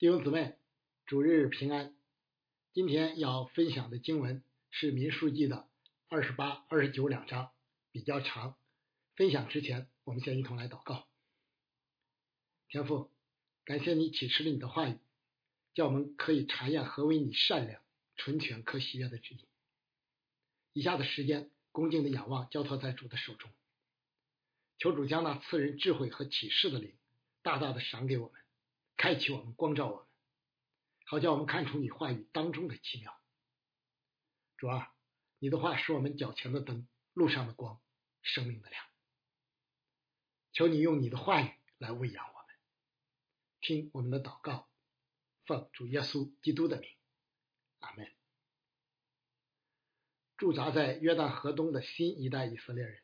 弟兄姊妹，主日平安。今天要分享的经文是《民数记》的二十八、二十九两章，比较长。分享之前，我们先一同来祷告。天父，感谢你启示了你的话语，叫我们可以查验何为你善良、纯全、可喜悦的旨意。以下的时间，恭敬的仰望，交托在主的手中。求主将那赐人智慧和启示的灵，大大的赏给我们。开启我们，光照我们，好叫我们看出你话语当中的奇妙。主啊，你的话是我们脚前的灯，路上的光，生命的亮。求你用你的话语来喂养我们，听我们的祷告，奉主耶稣基督的名，阿门。驻扎在约旦河东的新一代以色列人，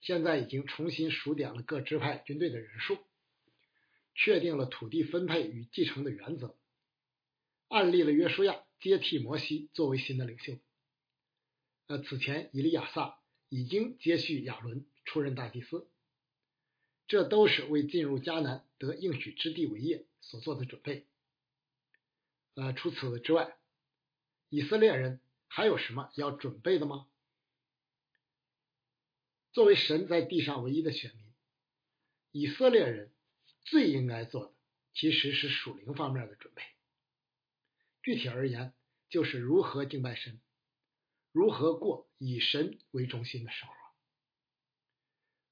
现在已经重新数点了各支派军队的人数。确定了土地分配与继承的原则，案例了约书亚接替摩西作为新的领袖。呃，此前以利亚撒已经接续亚伦出任大祭司，这都是为进入迦南得应许之地为业所做的准备。呃，除此之外，以色列人还有什么要准备的吗？作为神在地上唯一的选民，以色列人。最应该做的其实是属灵方面的准备。具体而言，就是如何敬拜神，如何过以神为中心的生活。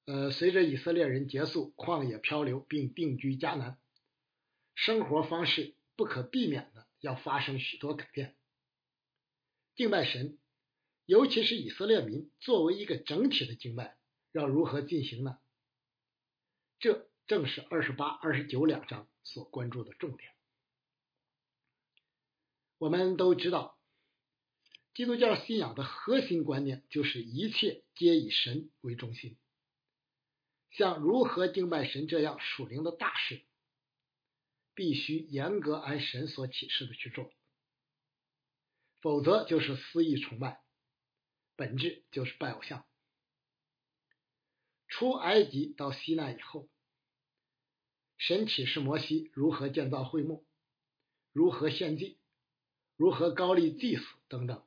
呃，随着以色列人结束旷野漂流并定居迦南，生活方式不可避免的要发生许多改变。敬拜神，尤其是以色列民作为一个整体的敬拜，要如何进行呢？这。正是二十八、二十九两章所关注的重点。我们都知道，基督教信仰的核心观念就是一切皆以神为中心。像如何敬拜神这样属灵的大事，必须严格按神所启示的去做，否则就是私意崇拜，本质就是拜偶像。出埃及到西奈以后。神启示摩西如何建造会幕，如何献祭，如何高立祭祀等等，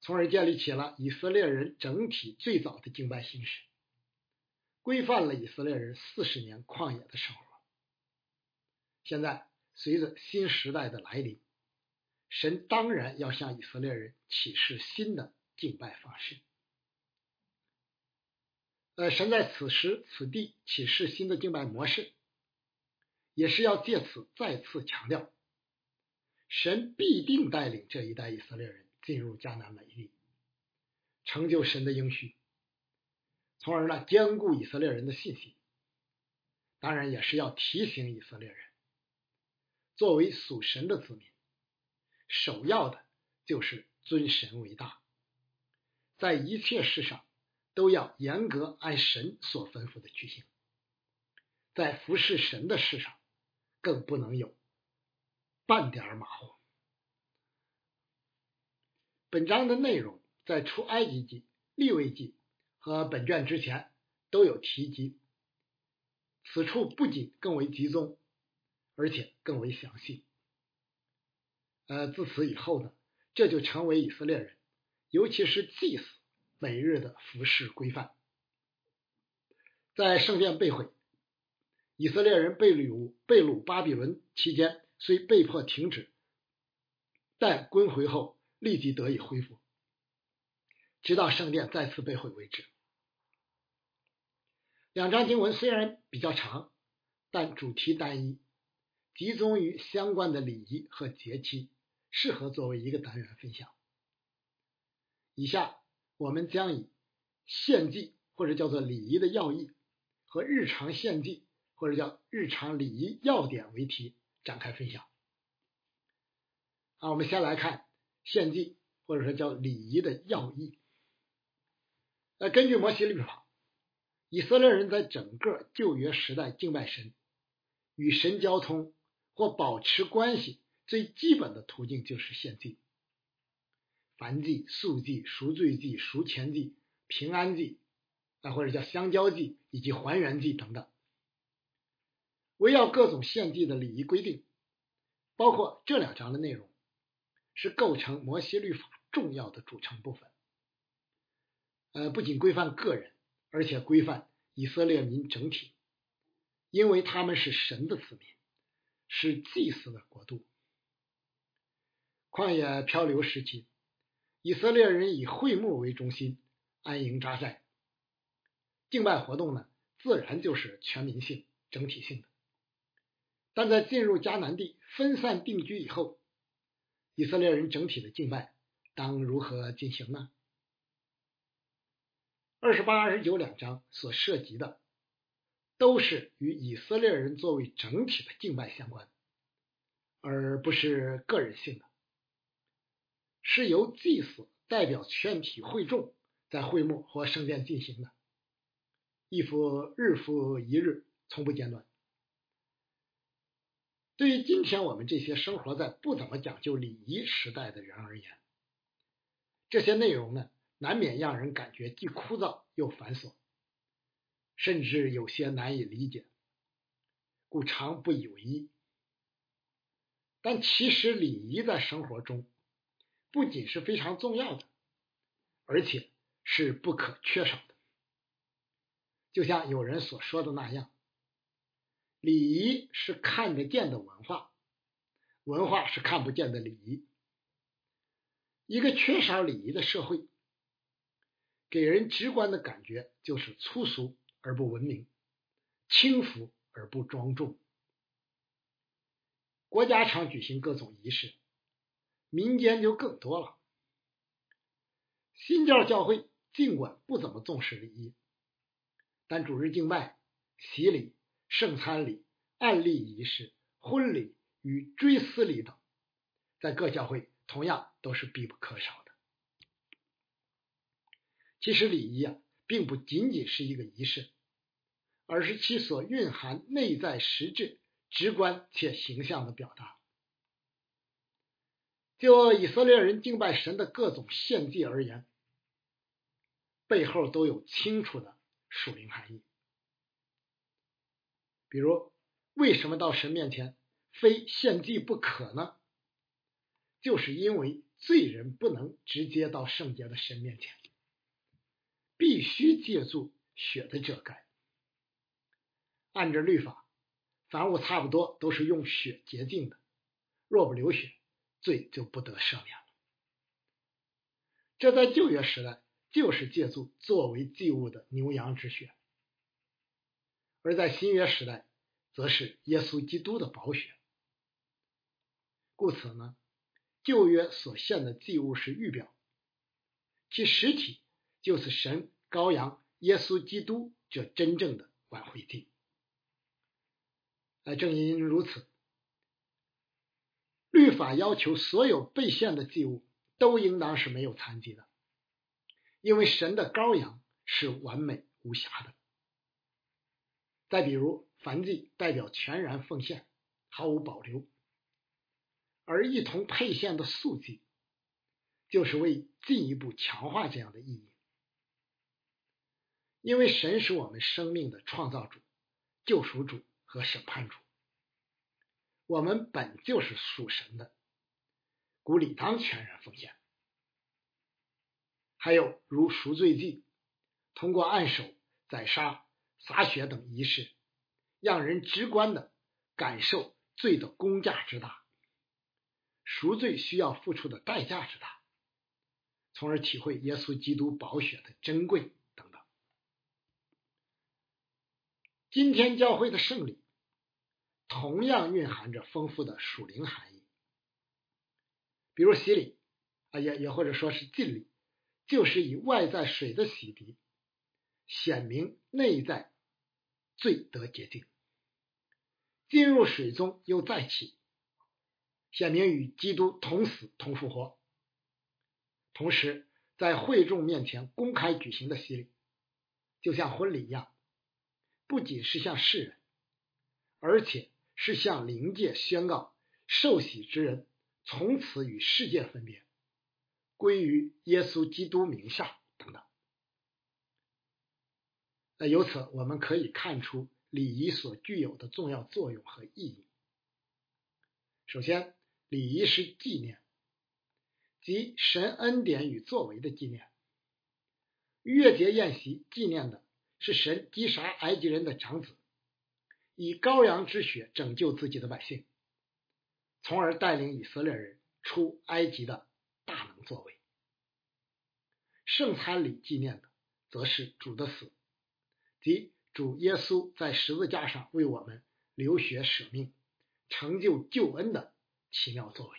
从而建立起了以色列人整体最早的敬拜形式，规范了以色列人四十年旷野的生活。现在随着新时代的来临，神当然要向以色列人启示新的敬拜方式。呃，神在此时此地启示新的敬拜模式。也是要借此再次强调，神必定带领这一代以色列人进入迦南美地，成就神的应许，从而呢兼顾以色列人的信心。当然，也是要提醒以色列人，作为属神的子民，首要的就是尊神为大，在一切事上都要严格按神所吩咐的去行，在服侍神的事上。更不能有半点马虎。本章的内容在出埃及记、立位记和本卷之前都有提及，此处不仅更为集中，而且更为详细。呃，自此以后呢，这就成为以色列人，尤其是祭司每日的服饰规范。在圣殿被毁。以色列人被掳被掳巴比伦期间，虽被迫停止，但归回后立即得以恢复，直到圣殿再次被毁为止。两章经文虽然比较长，但主题单一，集中于相关的礼仪和节期，适合作为一个单元分享。以下我们将以献祭或者叫做礼仪的要义和日常献祭。或者叫日常礼仪要点为题展开分享。好，我们先来看献祭，或者说叫礼仪的要义。那根据摩西律法，以色列人在整个旧约时代敬拜神、与神交通或保持关系最基本的途径就是献祭。燔祭、素祭、赎罪祭、赎钱祭、平安祭，啊，或者叫香蕉祭以及还原祭等等。围绕各种献祭的礼仪规定，包括这两章的内容，是构成摩西律法重要的组成部分。呃，不仅规范个人，而且规范以色列民整体，因为他们是神的子民，是祭祀的国度。旷野漂流时期，以色列人以会幕为中心安营扎寨，敬拜活动呢，自然就是全民性、整体性的。但在进入迦南地分散定居以后，以色列人整体的敬拜当如何进行呢？二十八、二十九两章所涉及的，都是与以色列人作为整体的敬拜相关，而不是个人性的，是由祭司代表全体会众在会幕或圣殿进行的，一复日复一日，从不间断。对于今天我们这些生活在不怎么讲究礼仪时代的人而言，这些内容呢，难免让人感觉既枯燥又繁琐，甚至有些难以理解，故常不以为意。但其实礼仪在生活中不仅是非常重要的，而且是不可缺少的。就像有人所说的那样。礼仪是看得见的文化，文化是看不见的礼仪。一个缺少礼仪的社会，给人直观的感觉就是粗俗而不文明，轻浮而不庄重。国家常举行各种仪式，民间就更多了。新教教会尽管不怎么重视礼仪，但主日敬拜、洗礼。圣餐礼、案例仪式、婚礼与追思礼等，在各教会同样都是必不可少的。其实礼仪啊，并不仅仅是一个仪式，而是其所蕴含内在实质、直观且形象的表达。就以色列人敬拜神的各种献祭而言，背后都有清楚的属灵含义。比如，为什么到神面前非献祭不可呢？就是因为罪人不能直接到圣洁的神面前，必须借助血的遮盖。按照律法，凡物差不多都是用血洁净的，若不流血，罪就不得赦免了。这在旧约时代就是借助作为祭物的牛羊之血。而在新约时代，则是耶稣基督的宝血。故此呢，旧约所献的祭物是预表，其实体就是神羔羊耶稣基督这真正的挽回祭。而正因如此，律法要求所有被献的祭物都应当是没有残疾的，因为神的羔羊是完美无瑕的。再比如，燔祭代表全然奉献，毫无保留；而一同配献的素祭，就是为进一步强化这样的意义。因为神是我们生命的创造主、救赎主和审判主，我们本就是属神的，故理当全然奉献。还有如赎罪祭，通过按手、宰杀。洒血等仪式，让人直观的感受罪的公价之大，赎罪需要付出的代价之大，从而体会耶稣基督宝血的珍贵等等。今天教会的圣礼，同样蕴含着丰富的属灵含义，比如洗礼啊，也也或者说是浸礼，就是以外在水的洗涤。显明内在罪得洁净，进入水中又再起，显明与基督同死同复活。同时，在会众面前公开举行的洗礼，就像婚礼一样，不仅是向世人，而且是向灵界宣告受洗之人从此与世界分别，归于耶稣基督名下等等。那由此我们可以看出礼仪所具有的重要作用和意义。首先，礼仪是纪念，即神恩典与作为的纪念。逾越节宴席纪念的是神击杀埃及人的长子，以羔羊之血拯救自己的百姓，从而带领以色列人出埃及的大能作为。圣餐礼纪念的则是主的死，即主耶稣在十字架上为我们流血舍命。成就救恩的奇妙作为，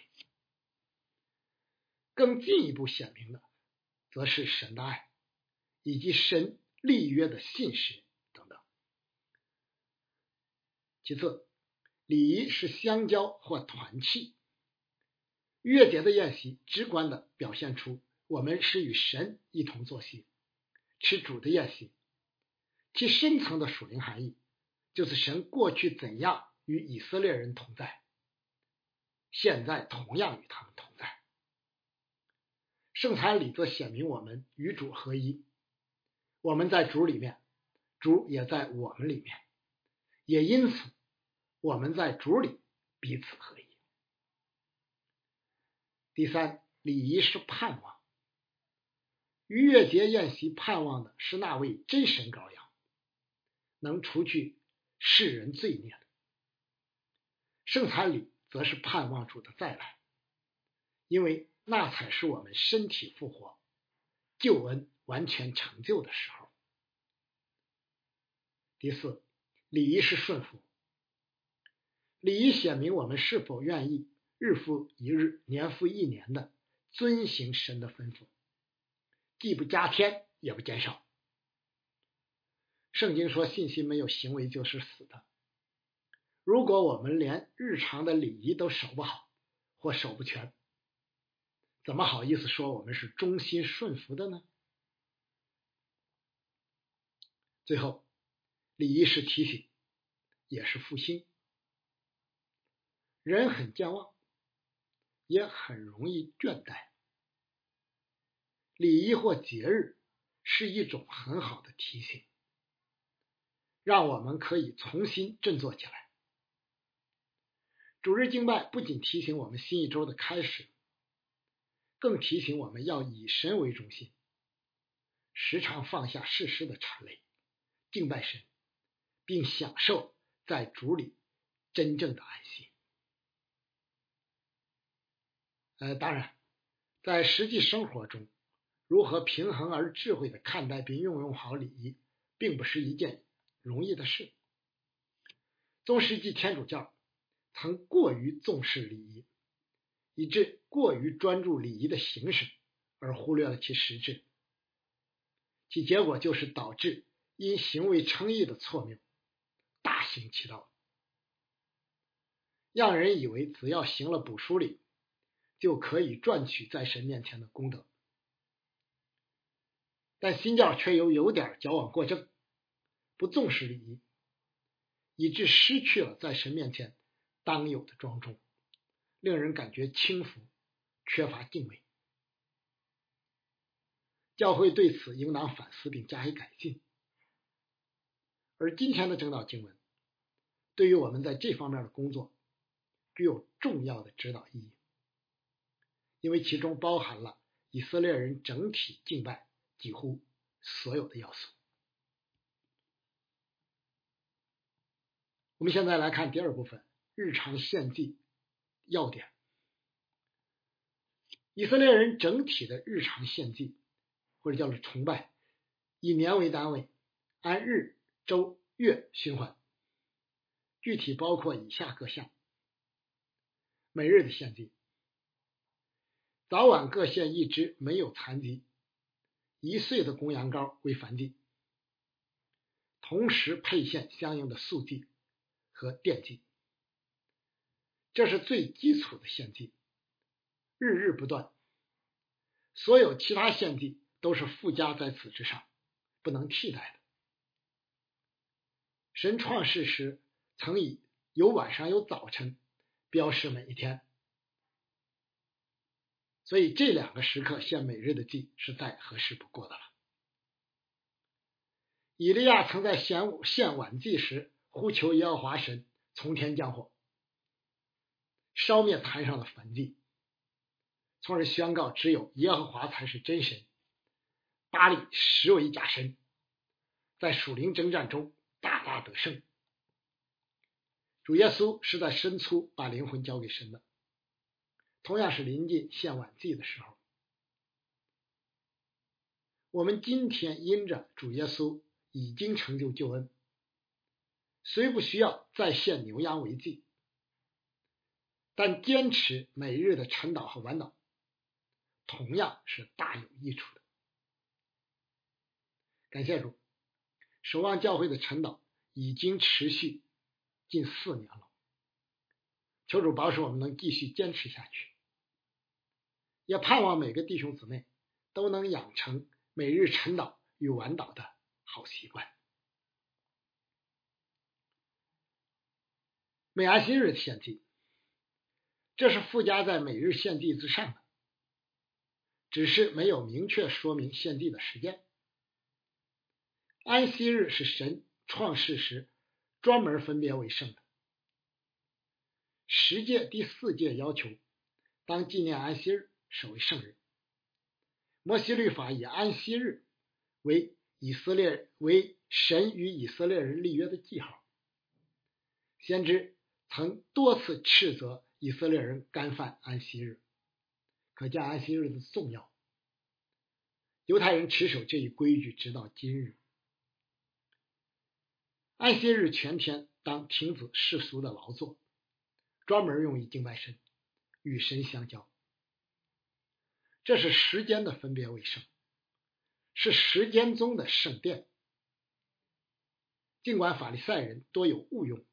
更进一步显明的，则是神的爱，以及神立约的信实等等。其次，礼仪是相交或团契。月节的宴席直观的表现出我们是与神一同作席，吃主的宴席。其深层的属灵含义，就是神过去怎样。与以色列人同在，现在同样与他们同在。圣餐礼则显明我们与主合一，我们在主里面，主也在我们里面，也因此我们在主里彼此合一。第三，礼仪是盼望，逾越节宴席盼望的是那位真神羔羊，能除去世人罪孽的。圣餐礼则是盼望主的再来，因为那才是我们身体复活、救恩完全成就的时候。第四，礼仪是顺服，礼仪显明我们是否愿意日复一日、年复一年的遵行神的吩咐，既不加添也不减少。圣经说，信心没有行为就是死的。如果我们连日常的礼仪都守不好或守不全，怎么好意思说我们是忠心顺服的呢？最后，礼仪是提醒，也是复兴。人很健忘，也很容易倦怠。礼仪或节日是一种很好的提醒，让我们可以重新振作起来。主日敬拜不仅提醒我们新一周的开始，更提醒我们要以神为中心，时常放下世事的缠累，敬拜神，并享受在主里真正的安息。呃，当然，在实际生活中，如何平衡而智慧的看待并运用好礼仪，并不是一件容易的事。中世纪天主教。曾过于重视礼仪，以致过于专注礼仪的形式，而忽略了其实质。其结果就是导致因行为称义的错谬大行其道，让人以为只要行了补赎礼，就可以赚取在神面前的功德。但新教却又有点矫枉过正，不重视礼仪，以致失去了在神面前。当有的庄重，令人感觉轻浮，缺乏敬畏。教会对此应当反思并加以改进。而今天的正道经文，对于我们在这方面的工作，具有重要的指导意义，因为其中包含了以色列人整体敬拜几乎所有的要素。我们现在来看第二部分。日常献祭要点：以色列人整体的日常献祭，或者叫做崇拜，以年为单位，按日、周、月循环。具体包括以下各项：每日的献祭，早晚各献一只没有残疾、一岁的公羊羔为燔祭，同时配献相应的素祭和奠祭。这是最基础的献祭，日日不断。所有其他献祭都是附加在此之上，不能替代的。神创世时曾以有晚上有早晨标示每一天，所以这两个时刻献每日的祭是再合适不过的了。以利亚曾在献献晚祭时呼求耶和华神从天降火。烧灭坛上的焚祭，从而宣告只有耶和华才是真神，巴利实为假神，在属灵征战中大大得胜。主耶稣是在深处把灵魂交给神的，同样是临近献晚祭的时候。我们今天因着主耶稣已经成就救恩，虽不需要再献牛羊为祭，但坚持每日的晨祷和晚祷，同样是大有益处的。感谢主，守望教会的晨祷已经持续。近四年了，求主保守我们能继续坚持下去，也盼望每个弟兄姊妹都能养成每日晨祷与晚祷的好习惯。每安息日的献祭，这是附加在每日献祭之上的，只是没有明确说明献祭的时间。安息日是神创世时。专门分别为圣的。十诫第四诫要求，当纪念安息日，设为圣日。摩西律法以安息日为以色列为神与以色列人立约的记号。先知曾多次斥责以色列人干犯安息日，可见安息日的重要。犹太人持守这一规矩，直到今日。安息日全天当停止世俗的劳作，专门用于敬拜神，与神相交。这是时间的分别为圣，是时间中的圣殿。尽管法利赛人多有误用，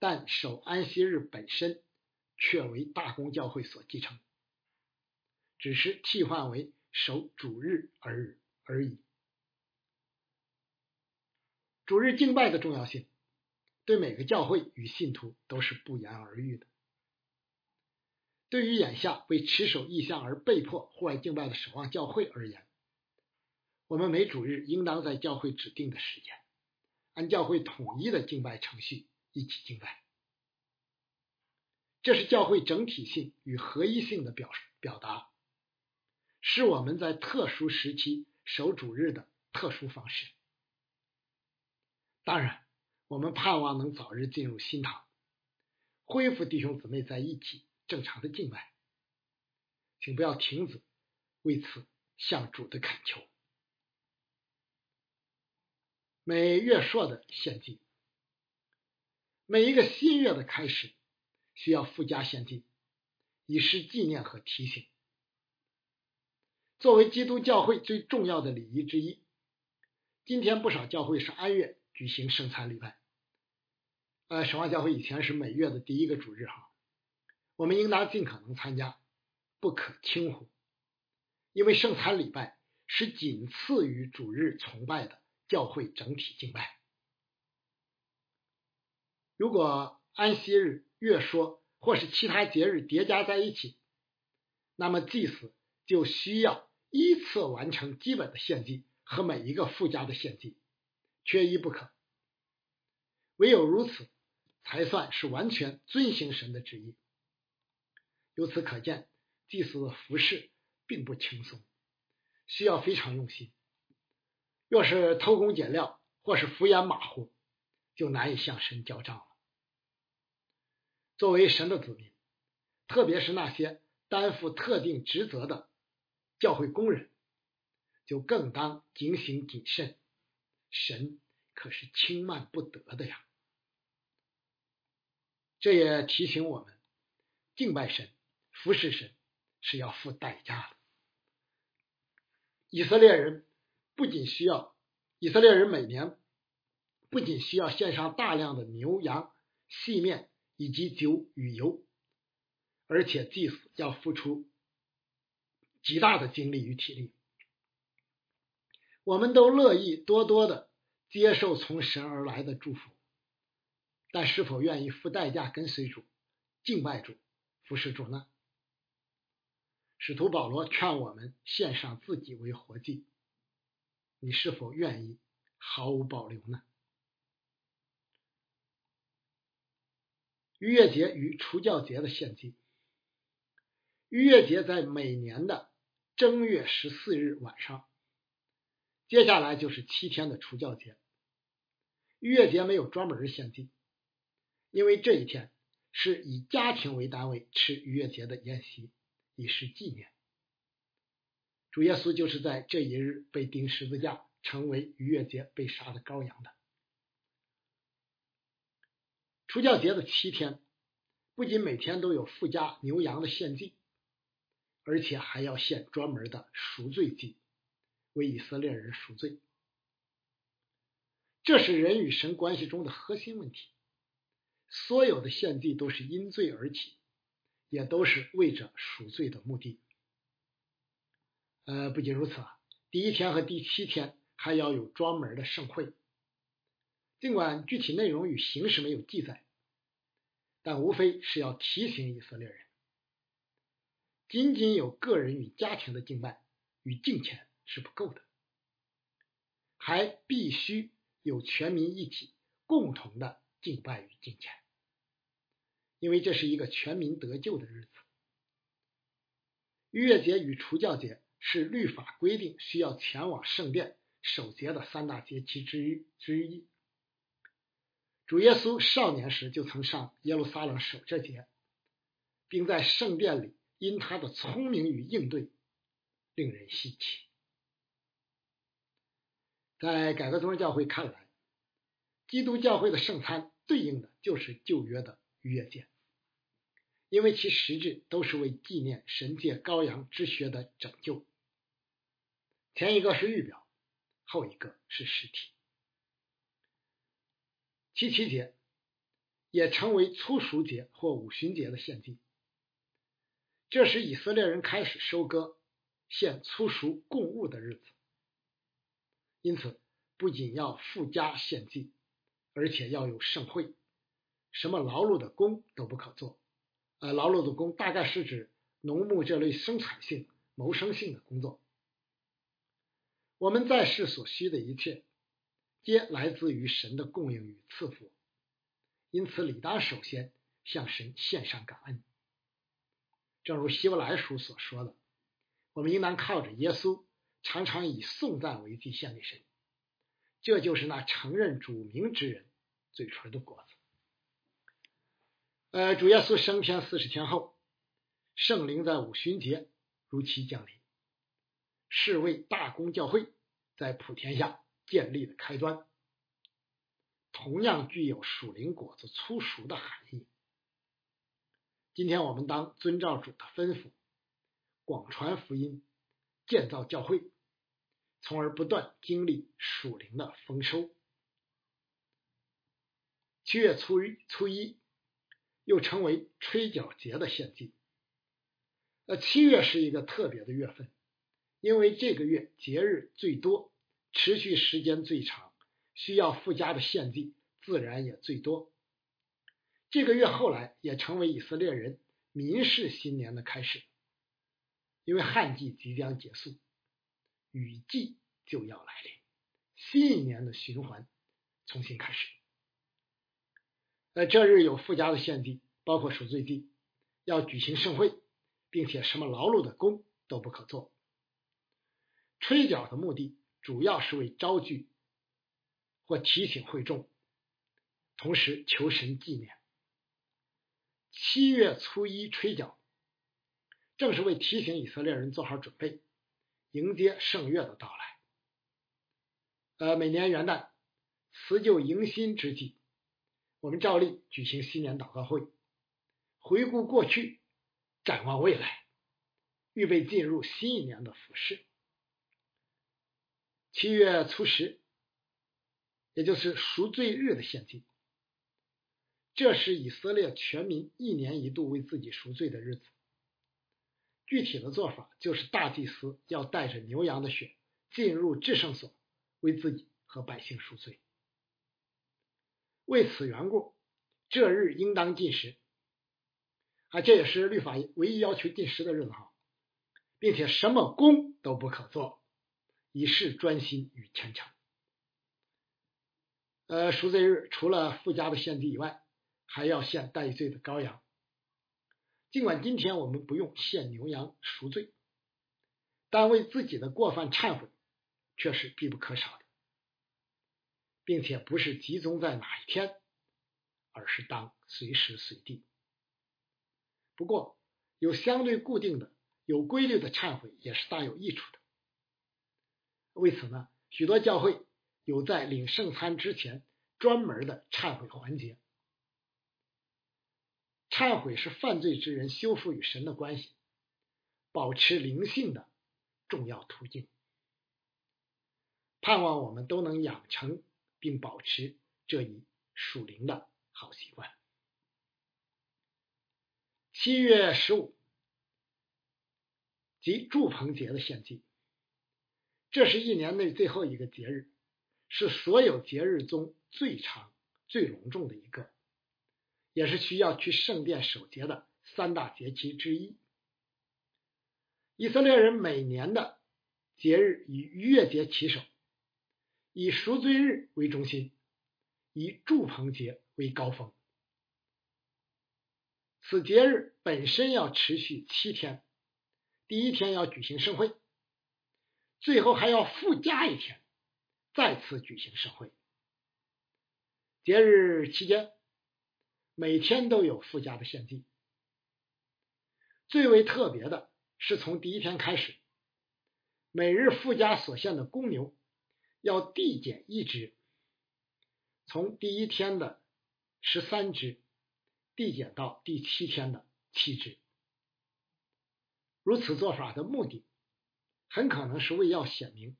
但守安息日本身却为大公教会所继承，只是替换为守主日而而已。主日敬拜的重要性，对每个教会与信徒都是不言而喻的。对于眼下为持守意向而被迫户外敬拜的守望教会而言，我们每主日应当在教会指定的时间，按教会统一的敬拜程序一起敬拜。这是教会整体性与合一性的表表达，是我们在特殊时期守主日的特殊方式。当然，我们盼望能早日进入新堂，恢复弟兄姊妹在一起正常的敬拜。请不要停止为此向主的恳求。每月朔的献祭，每一个新月的开始需要附加献祭，以示纪念和提醒。作为基督教会最重要的礼仪之一，今天不少教会是按月。举行圣餐礼拜，呃，神话教会以前是每月的第一个主日哈，我们应当尽可能参加，不可轻忽，因为圣餐礼拜是仅次于主日崇拜的教会整体敬拜。如果安息日、月说或是其他节日叠加在一起，那么祭司就需要依次完成基本的献祭和每一个附加的献祭。缺一不可，唯有如此，才算是完全遵行神的旨意。由此可见，祭司的服饰并不轻松，需要非常用心。若是偷工减料或是敷衍马虎，就难以向神交账了。作为神的子民，特别是那些担负特定职责的教会工人，就更当警醒谨慎。神可是轻慢不得的呀！这也提醒我们，敬拜神、服侍神是要付代价的。以色列人不仅需要，以色列人每年不仅需要献上大量的牛羊、细面以及酒与油，而且祭司要付出极大的精力与体力。我们都乐意多多的接受从神而来的祝福，但是否愿意付代价跟随主、敬拜主、服侍主呢？使徒保罗劝我们献上自己为活祭，你是否愿意毫无保留呢？逾越节与除教节的献祭。逾越节在每年的正月十四日晚上，接下来就是七天的除教节。逾越节没有专门的献祭，因为这一天是以家庭为单位吃逾越节的宴席，以示纪念。主耶稣就是在这一日被钉十字架，成为逾越节被杀的羔羊的。除教节的七天，不仅每天都有附加牛羊的献祭，而且还要献专门的赎罪祭，为以色列人赎罪。这是人与神关系中的核心问题。所有的献祭都是因罪而起，也都是为着赎罪的目的。呃，不仅如此啊，第一天和第七天还要有专门的盛会。尽管具体内容与形式没有记载，但无非是要提醒以色列人，仅仅有个人与家庭的敬拜与敬虔是不够的，还必须有全民一体共同的敬拜与敬虔，因为这是一个全民得救的日子。逾越节与除教节。是律法规定需要前往圣殿守节的三大节期之一之一。主耶稣少年时就曾上耶路撒冷守这节，并在圣殿里因他的聪明与应对令人稀奇。在改革宗教会看来，基督教会的圣餐对应的就是旧约的逾越节。因为其实质都是为纪念神界羔羊之血的拯救。前一个是预表，后一个是实体。七七节也称为粗熟节或五旬节的献祭，这时以色列人开始收割、献粗熟供物的日子。因此，不仅要附加献祭，而且要有盛会，什么劳碌的工都不可做。呃，劳碌的工大概是指农牧这类生产性、谋生性的工作。我们在世所需的一切，皆来自于神的供应与赐福，因此理当首先向神献上感恩。正如希伯来书所说的，我们应当靠着耶稣，常常以颂赞为祭献给神，这就是那承认主名之人嘴唇的果子。呃，主耶稣升天四十天后，圣灵在五旬节如期降临，是为大公教会在普天下建立的开端，同样具有属灵果子粗熟的含义。今天我们当遵照主的吩咐，广传福音，建造教会，从而不断经历属灵的丰收。七月初一，初一。又称为吹角节的献祭。呃，七月是一个特别的月份，因为这个月节日最多，持续时间最长，需要附加的献祭自然也最多。这个月后来也成为以色列人民事新年的开始，因为旱季即将结束，雨季就要来临，新一年的循环重新开始。呃，这日有附加的献祭，包括赎罪祭，要举行盛会，并且什么劳碌的工都不可做。吹角的目的主要是为招聚或提醒会众，同时求神纪念。七月初一吹角，正是为提醒以色列人做好准备，迎接圣月的到来。呃，每年元旦辞旧迎新之际。我们照例举行新年祷告会，回顾过去，展望未来，预备进入新一年的服饰。七月初十，也就是赎罪日的献祭，这是以色列全民一年一度为自己赎罪的日子。具体的做法就是，大祭司要带着牛羊的血进入至圣所，为自己和百姓赎罪。为此缘故，这日应当禁食啊，这也是律法唯一要求禁食的日子哈，并且什么工都不可做，以示专心与虔诚。呃，赎罪日除了附加的献祭以外，还要献代罪的羔羊。尽管今天我们不用献牛羊赎罪，但为自己的过犯忏悔却是必不可少的，并且不是集中在哪一天，而是当随时随地。不过，有相对固定的、有规律的忏悔也是大有益处的。为此呢，许多教会有在领圣餐之前专门的忏悔环节。忏悔是犯罪之人修复与神的关系、保持灵性的重要途径。盼望我们都能养成并保持这一属灵的好习惯。七月十五，即祝棚节的献祭，这是一年内最后一个节日，是所有节日中最长、最隆重的一个。也是需要去圣殿守节的三大节期之一。以色列人每年的节日以月节起首，以赎罪日为中心，以祝棚节为高峰。此节日本身要持续七天，第一天要举行盛会，最后还要附加一天，再次举行盛会。节日期间。每天都有附加的献祭，最为特别的是从第一天开始，每日附加所献的公牛要递减一只，从第一天的十三只递减到第七天的七只。如此做法的目的，很可能是为要显明，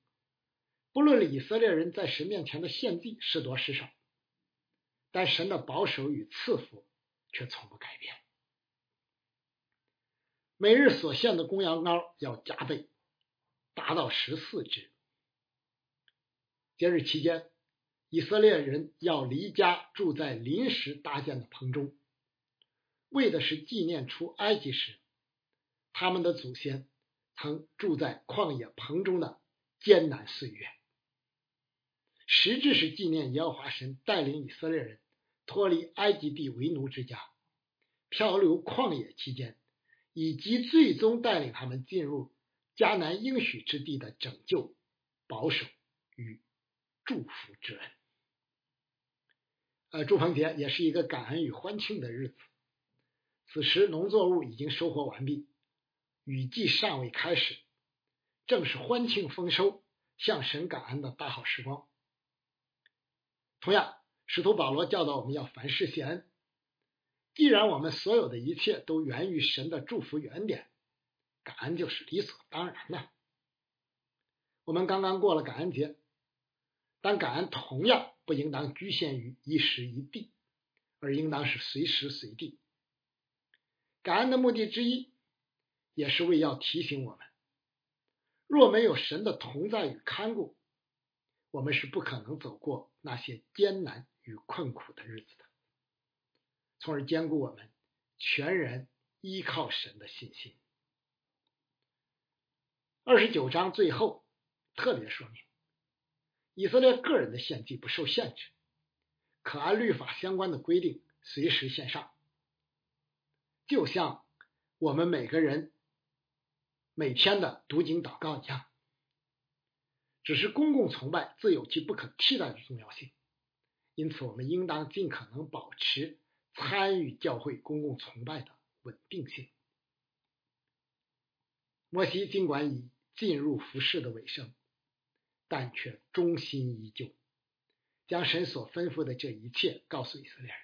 不论以色列人在神面前的献祭是多是少。但神的保守与赐福却从不改变。每日所献的公羊羔要加倍，达到十四只。节日期间，以色列人要离家住在临时搭建的棚中，为的是纪念出埃及时他们的祖先曾住在旷野棚中的艰难岁月。实质是纪念耶和华神带领以色列人脱离埃及地为奴之家，漂流旷野期间，以及最终带领他们进入迦南应许之地的拯救、保守与祝福之恩。呃，祝棚节也是一个感恩与欢庆的日子。此时农作物已经收获完毕，雨季尚未开始，正是欢庆丰收、向神感恩的大好时光。同样，使徒保罗教导我们要凡事谢恩。既然我们所有的一切都源于神的祝福原点，感恩就是理所当然的。我们刚刚过了感恩节，但感恩同样不应当局限于一时一地，而应当是随时随地。感恩的目的之一，也是为要提醒我们：若没有神的同在与看顾，我们是不可能走过那些艰难与困苦的日子的，从而兼顾我们全然依靠神的信心。二十九章最后特别说明，以色列个人的献祭不受限制，可按律法相关的规定随时献上，就像我们每个人每天的读经祷告一样。只是公共崇拜自有其不可替代的重要性，因此我们应当尽可能保持参与教会公共崇拜的稳定性。摩西尽管已进入服饰的尾声，但却忠心依旧，将神所吩咐的这一切告诉以色列人。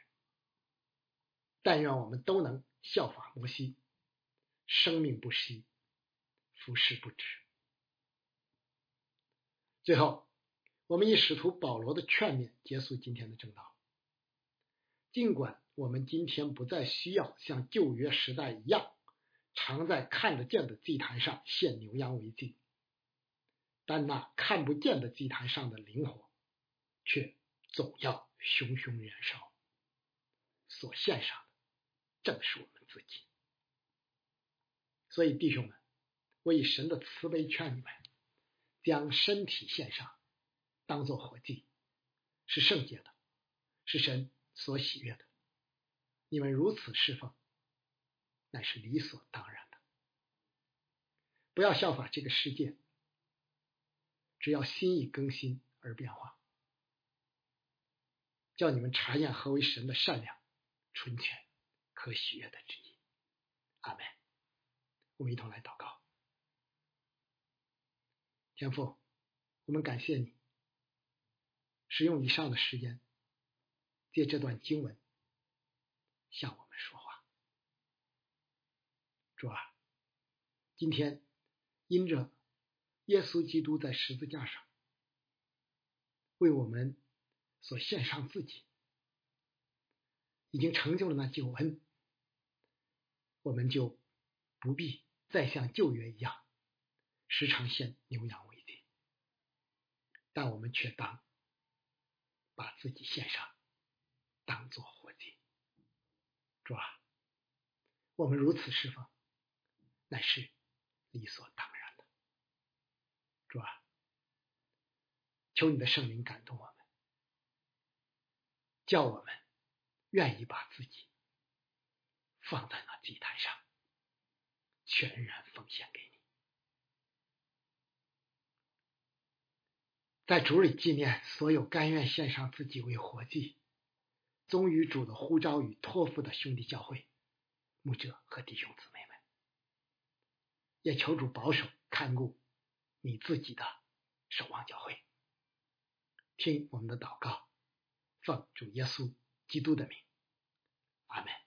但愿我们都能效法摩西，生命不息，服饰不止。最后，我们以使徒保罗的劝勉结束今天的正道。尽管我们今天不再需要像旧约时代一样，常在看得见的祭坛上献牛羊为祭，但那看不见的祭坛上的灵火，却总要熊熊燃烧。所献上的正是我们自己。所以，弟兄们，我以神的慈悲劝你们。将身体献上，当做活祭，是圣洁的，是神所喜悦的。你们如此侍奉，乃是理所当然的。不要效法这个世界，只要心意更新而变化，叫你们查验何为神的善良、纯全、可喜悦的旨意。阿门。我们一同来祷告，天父，我们感谢你，使用以上的时间，借这段经文向我们说话。主啊，今天因着耶稣基督在十字架上为我们所献上自己，已经成就了那救恩，我们就不必。再像旧约一样，时常献牛羊为祭，但我们却当把自己献上，当做活祭。主啊，我们如此侍奉，乃是理所当然的。主啊，求你的圣灵感动我们，叫我们愿意把自己放在那祭坛上。全然奉献给你，在主里纪念所有甘愿献上自己为活祭、忠于主的呼召与托付的兄弟教会、牧者和弟兄姊妹们，也求主保守看顾你自己的守望教会，听我们的祷告，奉主耶稣基督的名，阿门。